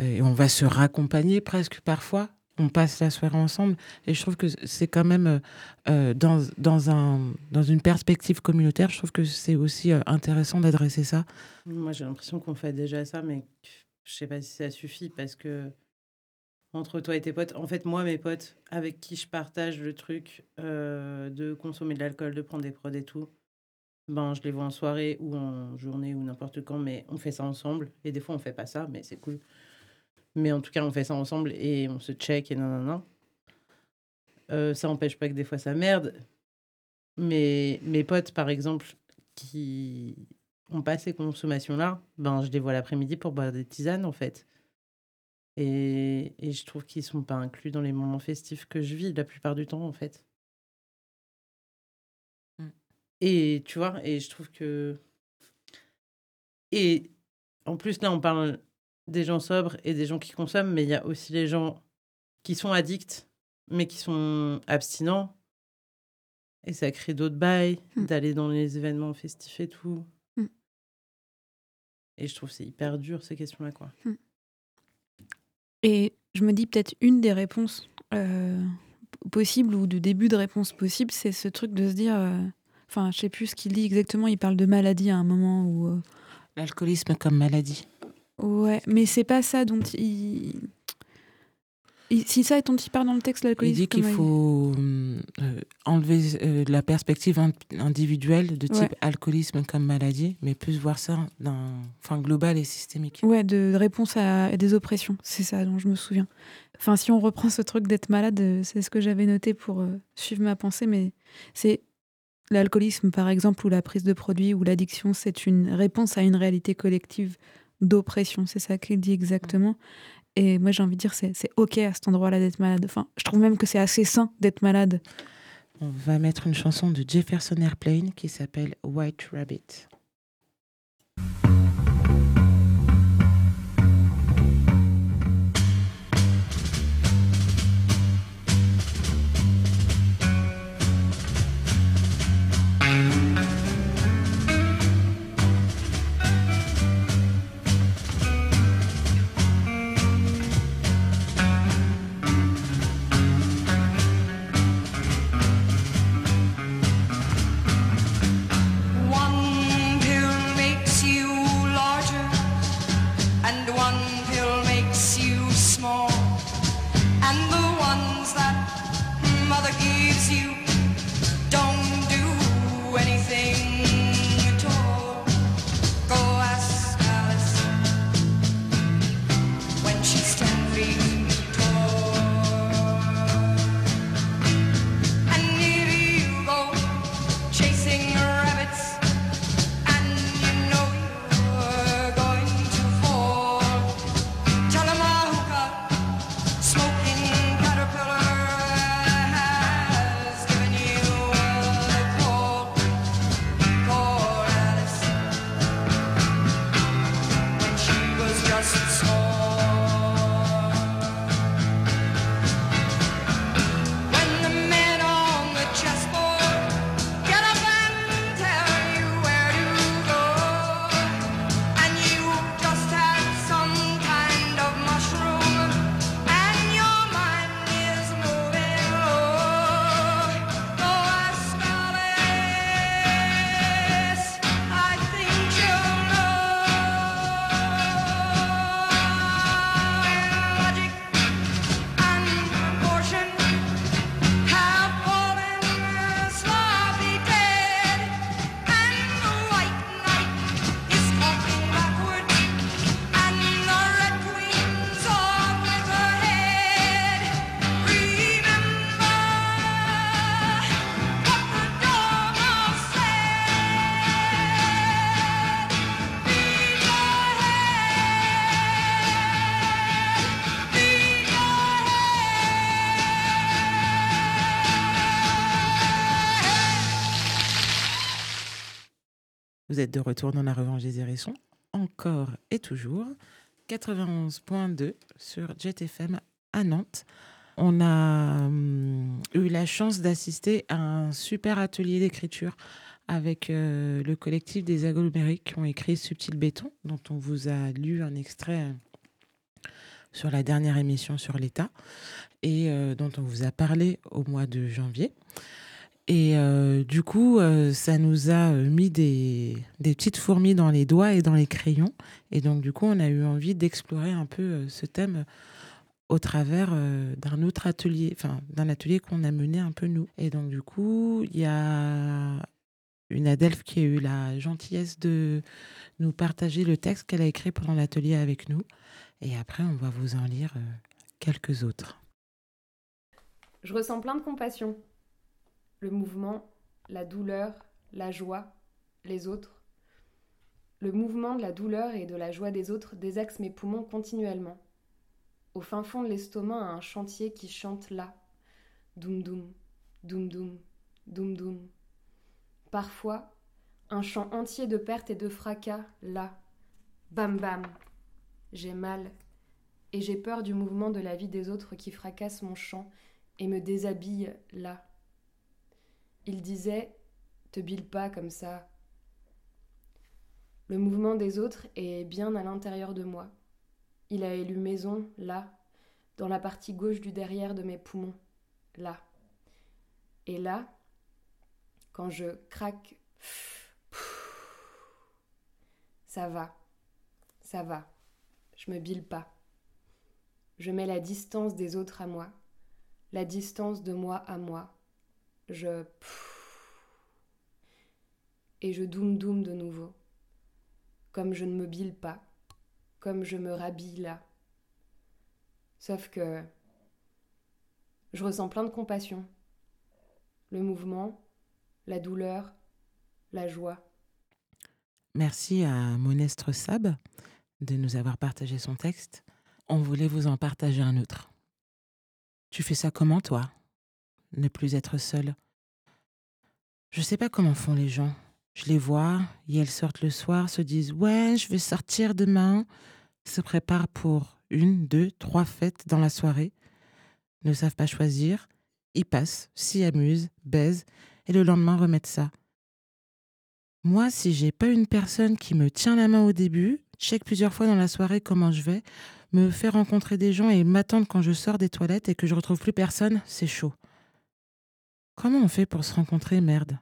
on va se raccompagner presque parfois. On passe la soirée ensemble et je trouve que c'est quand même dans, dans, un, dans une perspective communautaire, je trouve que c'est aussi intéressant d'adresser ça. Moi, j'ai l'impression qu'on fait déjà ça, mais je sais pas si ça suffit parce que entre toi et tes potes, en fait, moi, mes potes avec qui je partage le truc euh, de consommer de l'alcool, de prendre des prods et tout, ben, je les vois en soirée ou en journée ou n'importe quand, mais on fait ça ensemble. Et des fois, on fait pas ça, mais c'est cool. Mais en tout cas, on fait ça ensemble et on se check et nanana. Euh, ça n'empêche pas que des fois, ça merde. Mais mes potes, par exemple, qui ont pas ces consommations-là, ben, je les vois l'après-midi pour boire des tisanes, en fait. Et, et je trouve qu'ils sont pas inclus dans les moments festifs que je vis la plupart du temps, en fait. Mm. Et tu vois, et je trouve que. Et en plus, là, on parle des gens sobres et des gens qui consomment, mais il y a aussi les gens qui sont addicts, mais qui sont abstinents. Et ça crée d'autres bails, Mm. d'aller dans les événements festifs et tout. Mm. Et je trouve que c'est hyper dur, ces questions-là, quoi. Et je me dis peut-être une des réponses euh, possibles ou de début de réponse possible, c'est ce truc de se dire. euh, Enfin, je sais plus ce qu'il dit exactement. Il parle de maladie à un moment où. euh, L'alcoolisme comme maladie. Ouais, mais c'est pas ça dont il. Il- Si ça dont il parle dans le texte, Il l'alcoolisme. dit qu'il faut euh, enlever euh, la perspective in- individuelle de type Ouais. alcoolisme comme maladie, mais plus voir ça dans, enfin, global et systémique. Ouais, de réponse à, à des oppressions. C'est ça dont je me souviens. Enfin, si on reprend ce truc d'être malade, euh, c'est ce que j'avais noté pour euh, suivre ma pensée, mais c'est l'alcoolisme, par exemple, ou la prise de produits, ou l'addiction, c'est une réponse à une réalité collective d'oppression. C'est ça qu'il dit exactement. Et moi, j'ai envie de dire, c'est OK à cet endroit-là d'être malade. Enfin, je trouve même que c'est assez sain d'être malade. On va mettre une chanson de Jefferson Airplane qui s'appelle White Rabbit. Vous êtes de retour dans la revanche des hérissons, encore et toujours, 91.2 sur Jet FM à Nantes. On a hum, eu la chance d'assister à un super atelier d'écriture avec euh, le collectif des agglomérés qui ont écrit Subtil Béton, dont on vous a lu un extrait euh, sur la dernière émission sur l'État et euh, dont on vous a parlé au mois de janvier. Et euh, du coup, euh, ça nous a euh, mis des, petites fourmis dans les doigts et dans les crayons. Et donc, du coup, on a eu envie d'explorer un peu ce thème au travers d'un autre atelier, enfin, d'un atelier qu'on a mené un peu nous. Et donc, du coup, il y a une Adelph qui a eu la gentillesse de nous partager le texte qu'elle a écrit pendant l'atelier avec nous. Et après, on va vous en lire quelques autres. Je ressens plein de compassion. Le mouvement, la douleur, la joie, les autres. Le mouvement de la douleur et de la joie des autres désaxe mes poumons continuellement. Au fin fond de l'estomac, un chantier qui chante là. Doum doum, doum doum, doum doum. Parfois, un chant entier de pertes et de fracas là. Bam bam. J'ai mal. Et j'ai peur du mouvement de la vie des autres qui fracasse mon chant et me déshabille là. Il disait Te bile pas comme ça. Le mouvement des autres est bien à l'intérieur de moi. Il a élu maison là, dans la partie gauche du derrière de mes poumons, là. Et là, quand je craque, ça va, ça va, je me bile pas. Je mets la distance des autres à moi, la distance de moi à moi. Je. Et je doum doum de nouveau. Comme je ne me bile pas, comme je me rhabille là. Sauf que. Je ressens plein de compassion. Le mouvement, la douleur, la joie. Merci à Monestre Sab de nous avoir partagé son texte. On voulait vous en partager un autre. Tu fais ça comment, toi? Ne plus être seul. Je sais pas comment font les gens. Je les vois, et elles sortent le soir, se disent Ouais, je vais sortir demain, se préparent pour une, deux, trois fêtes dans la soirée, ne savent pas choisir, y passent, s'y amusent, baisent, et le lendemain remettent ça. Moi, si j'ai pas une personne qui me tient la main au début, check plusieurs fois dans la soirée comment je vais, me fait rencontrer des gens et m'attendre quand je sors des toilettes et que je retrouve plus personne, c'est chaud. Comment on fait pour se rencontrer, merde?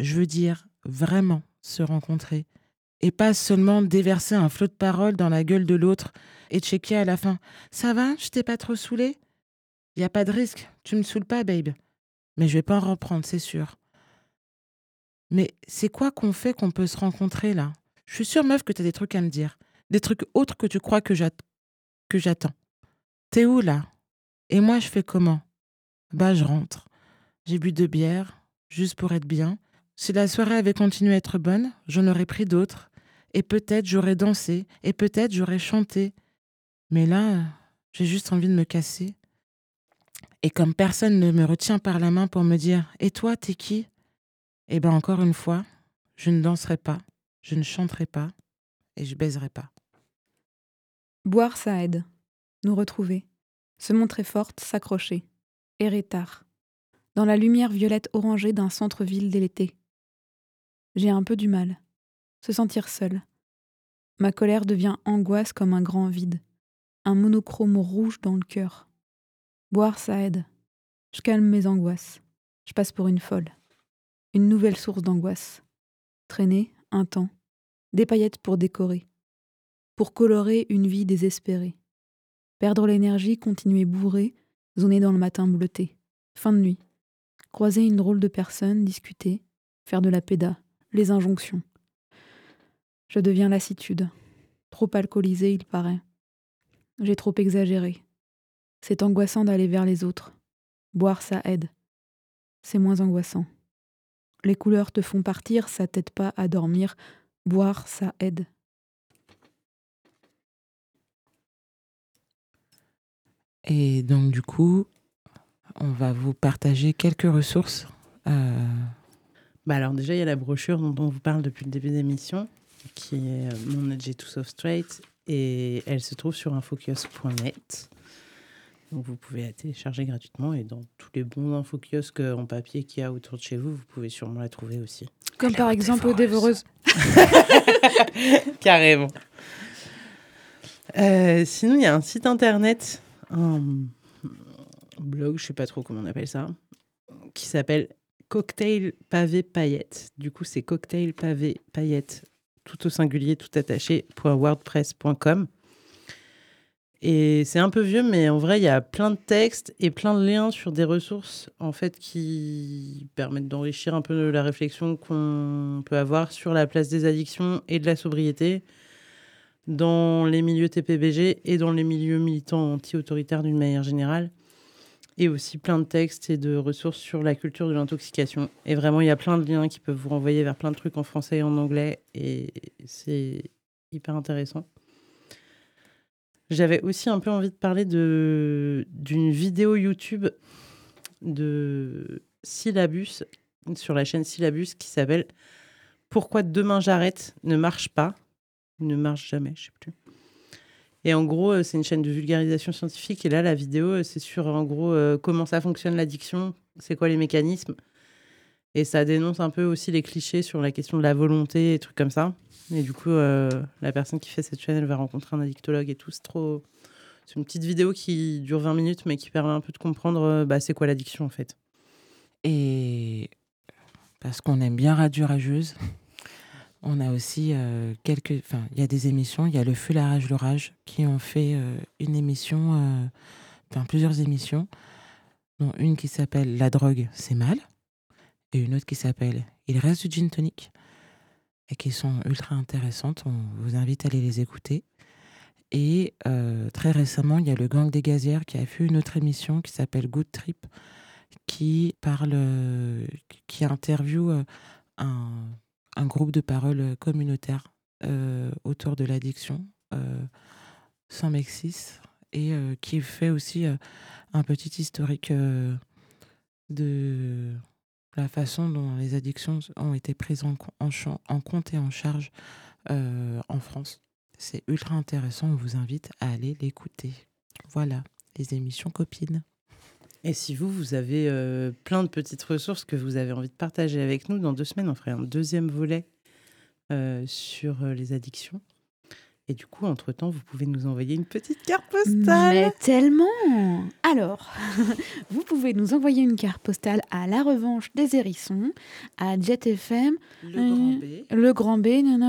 Je veux dire, vraiment se rencontrer. Et pas seulement déverser un flot de paroles dans la gueule de l'autre et checker à la fin. Ça va? Je t'ai pas trop saoulé? Y a pas de risque, tu me saoules pas, babe. Mais je vais pas en reprendre, c'est sûr. Mais c'est quoi qu'on fait qu'on peut se rencontrer là? Je suis sûre, meuf, que t'as des trucs à me dire. Des trucs autres que tu crois que j'at- que j'attends. T'es où là? Et moi, je fais comment? Bah, je rentre. J'ai bu deux bières, juste pour être bien. Si la soirée avait continué à être bonne, j'en aurais pris d'autres. Et peut-être j'aurais dansé, et peut-être j'aurais chanté. Mais là, j'ai juste envie de me casser. Et comme personne ne me retient par la main pour me dire Et toi, t'es qui? Eh ben encore une fois, je ne danserai pas, je ne chanterai pas, et je baiserai pas. Boire, ça aide. Nous retrouver. Se montrer forte, s'accrocher. Errer tard. Dans la lumière violette orangée d'un centre-ville dès l'été. J'ai un peu du mal. Se sentir seule. Ma colère devient angoisse comme un grand vide. Un monochrome rouge dans le cœur. Boire, ça aide. Je calme mes angoisses. Je passe pour une folle. Une nouvelle source d'angoisse. Traîner, un temps. Des paillettes pour décorer. Pour colorer une vie désespérée. Perdre l'énergie, continuer bourré, zoner dans le matin bleuté. Fin de nuit. Croiser une drôle de personne, discuter, faire de la péda, les injonctions. Je deviens lassitude. Trop alcoolisé, il paraît. J'ai trop exagéré. C'est angoissant d'aller vers les autres. Boire, ça aide. C'est moins angoissant. Les couleurs te font partir, ça t'aide pas à dormir. Boire, ça aide. Et donc, du coup, on va vous partager quelques ressources. euh, Bah alors déjà, il y a la brochure dont on vous parle depuis le début de l'émission, qui est euh, Mon Edge Too Soft Straight, et elle se trouve sur infocus.net. Donc vous pouvez la télécharger gratuitement, et dans tous les bons infokiosques en papier qu'il y a autour de chez vous, vous pouvez sûrement la trouver aussi. Comme par exemple aux dévoreuses. Carrément. Euh, sinon, il y a un site internet, un blog, je sais pas trop comment on appelle ça, qui s'appelle Cocktail Pavé Paillette. Du coup, c'est Cocktail Pavé Paillette, tout au singulier, tout attaché, .wordpress.com. Et c'est un peu vieux, mais en vrai, il y a plein de textes et plein de liens sur des ressources en fait qui permettent d'enrichir un peu la réflexion qu'on peut avoir sur la place des addictions et de la sobriété dans les milieux TPBG et dans les milieux militants anti-autoritaires d'une manière générale. Et aussi plein de textes et de ressources sur la culture de l'intoxication. Et vraiment, il y a plein de liens qui peuvent vous renvoyer vers plein de trucs en français et en anglais. Et c'est hyper intéressant. J'avais aussi un peu envie de parler de d'une vidéo YouTube de Syllabus sur la chaîne Syllabus qui s'appelle Pourquoi demain j'arrête ne marche pas ne marche jamais, je sais plus. Et en gros, euh, c'est une chaîne de vulgarisation scientifique. Et là, la vidéo, euh, c'est sur en gros euh, comment ça fonctionne l'addiction, c'est quoi les mécanismes. Et ça dénonce un peu aussi les clichés sur la question de la volonté et trucs comme ça. Et du coup, la personne qui fait cette chaîne, elle va rencontrer un addictologue et tout. C'est trop. C'est une petite vidéo qui dure 20 minutes, mais qui permet un peu de comprendre bah, c'est quoi l'addiction en fait. Et parce qu'on aime bien Radio Rageuse, on a aussi euh, quelques. Enfin, il y a des émissions. Il y a le Feu, l'orage qui ont fait euh, une émission, euh, enfin plusieurs émissions, dont une qui s'appelle La drogue, c'est mal, et une autre qui s'appelle Il reste du gin tonic, et qui sont ultra intéressantes. On vous invite à aller les écouter. Et très récemment, il y a le Gang des Gazières qui a fait une autre émission qui s'appelle Good Trip, qui parle, qui interviewe un, un groupe de paroles communautaires euh, autour de l'addiction, euh, sans Mexis, et euh, qui fait aussi euh, un petit historique euh, de la façon dont les addictions ont été prises en, compte et en charge euh, en France. C'est ultra intéressant, on vous invite à aller l'écouter. Voilà, les émissions copines. Et si vous, vous avez euh, plein de petites ressources que vous avez envie de partager avec nous, dans deux semaines, on ferait un deuxième volet euh, sur euh, les addictions. Et du coup, entre-temps, vous pouvez nous envoyer une petite carte postale. Mais tellement Alors, vous pouvez nous envoyer une carte postale à La Revanche des Hérissons, à Jet FM, Le Grand B. Le Grand B,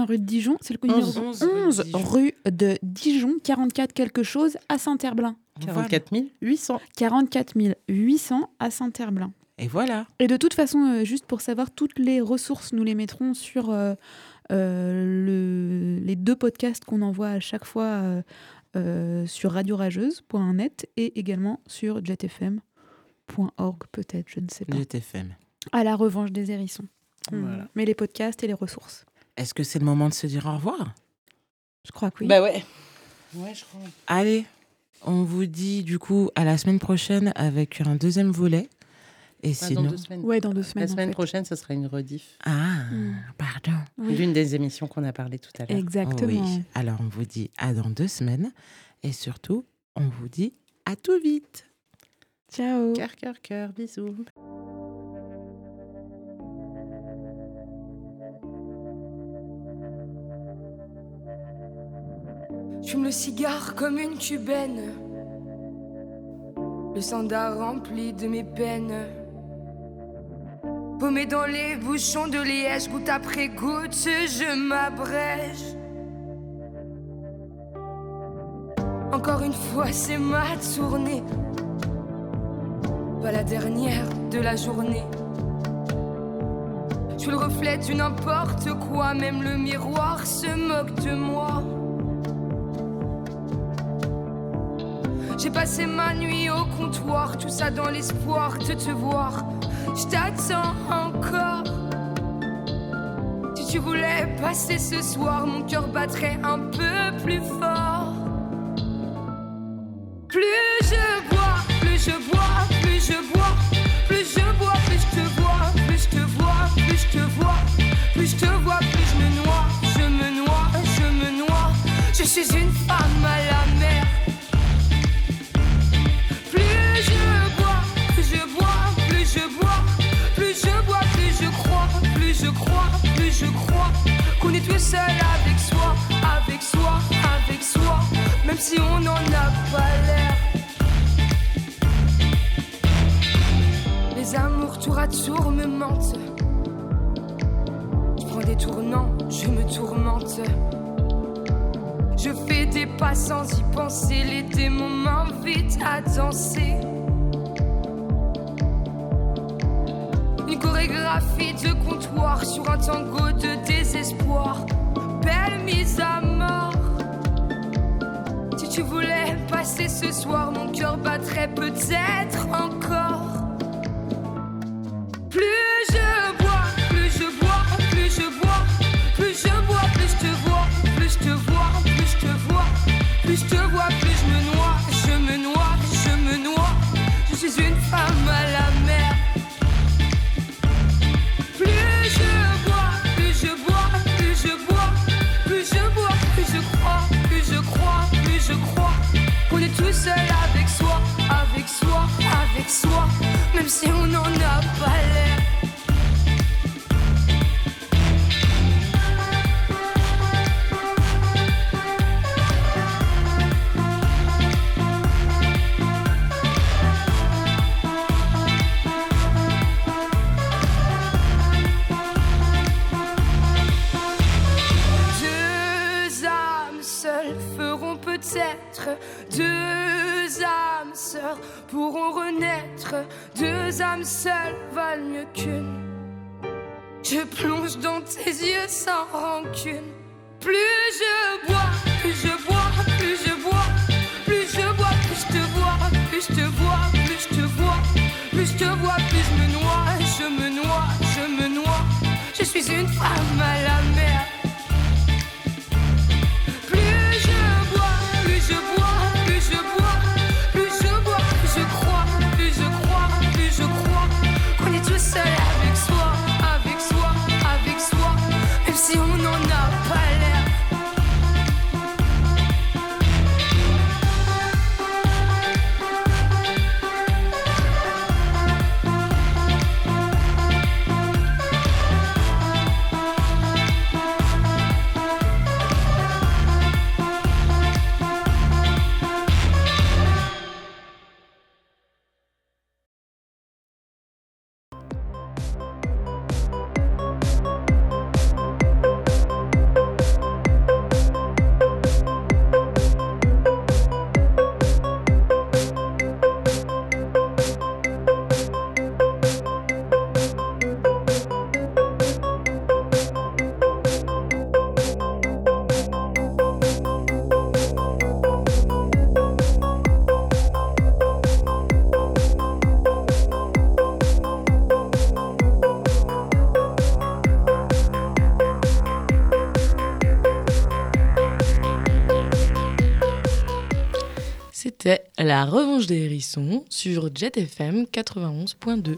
rue de Dijon. C'est le numéro 11 11, rue de Dijon. rue de Dijon, 44 quelque chose à Saint-Herblain. 44 800. 44 800 à Saint-Herblain. Et voilà. Et de toute façon, euh, juste pour savoir, toutes les ressources, nous les mettrons sur euh, euh, le- les deux podcasts qu'on envoie à chaque fois euh, euh, sur radiorageuse.net et également sur jetfm.org, peut-être, je ne sais pas. GTFM. À la revanche des hérissons. On Voilà. met les podcasts et les ressources. Est-ce que c'est le moment de se dire au revoir? Je crois que oui. Bah ouais. Ouais, je crois. Allez, on vous dit du coup à la semaine prochaine avec un deuxième volet. Et Ah, sinon. dans deux semaines. Ouais, dans deux semaines. La en semaine fait. prochaine, ce sera une rediff Ah, Mm. pardon. Oui. d'une des émissions qu'on a parlé tout à l'heure. Exactement. Oui. Alors on vous dit à dans deux semaines. Et surtout, on vous dit à tout vite. Ciao. Cœur, cœur, cœur, bisous. J'fume le cigare comme une cubaine. Le sandar rempli de mes peines. Paumé dans les bouchons de liège, goutte après goutte, je m'abrège. Encore une fois, c'est ma tournée. Pas la dernière de la journée. Je suis le reflet du n'importe quoi, même le miroir se moque de moi. J'ai passé ma nuit au comptoir, tout ça dans l'espoir de te voir. Je t'attends encore. Si tu voulais passer ce soir, mon cœur battrait un peu plus fort. Si on n'en a pas l'air. Les amours tour à tour me mentent. Je prends des tournants, je me tourmente. Je fais des pas sans y penser, les démons m'invitent à danser. Une chorégraphie de comptoir sur un tango de désespoir. Belle mise à mort. Tu voulais passer ce soir, mon cœur battrait peut-être encore. Plus je bois, plus je bois, plus je bois, plus je bois, plus je te vois, plus je te vois, plus je te vois, plus je te vois, plus je me noie, je me noie, je me noie. Je suis une femme plonge dans tes yeux sans rancune. Plus je bois, plus je La Revanche des Hérissons sur Jet FM 91.2.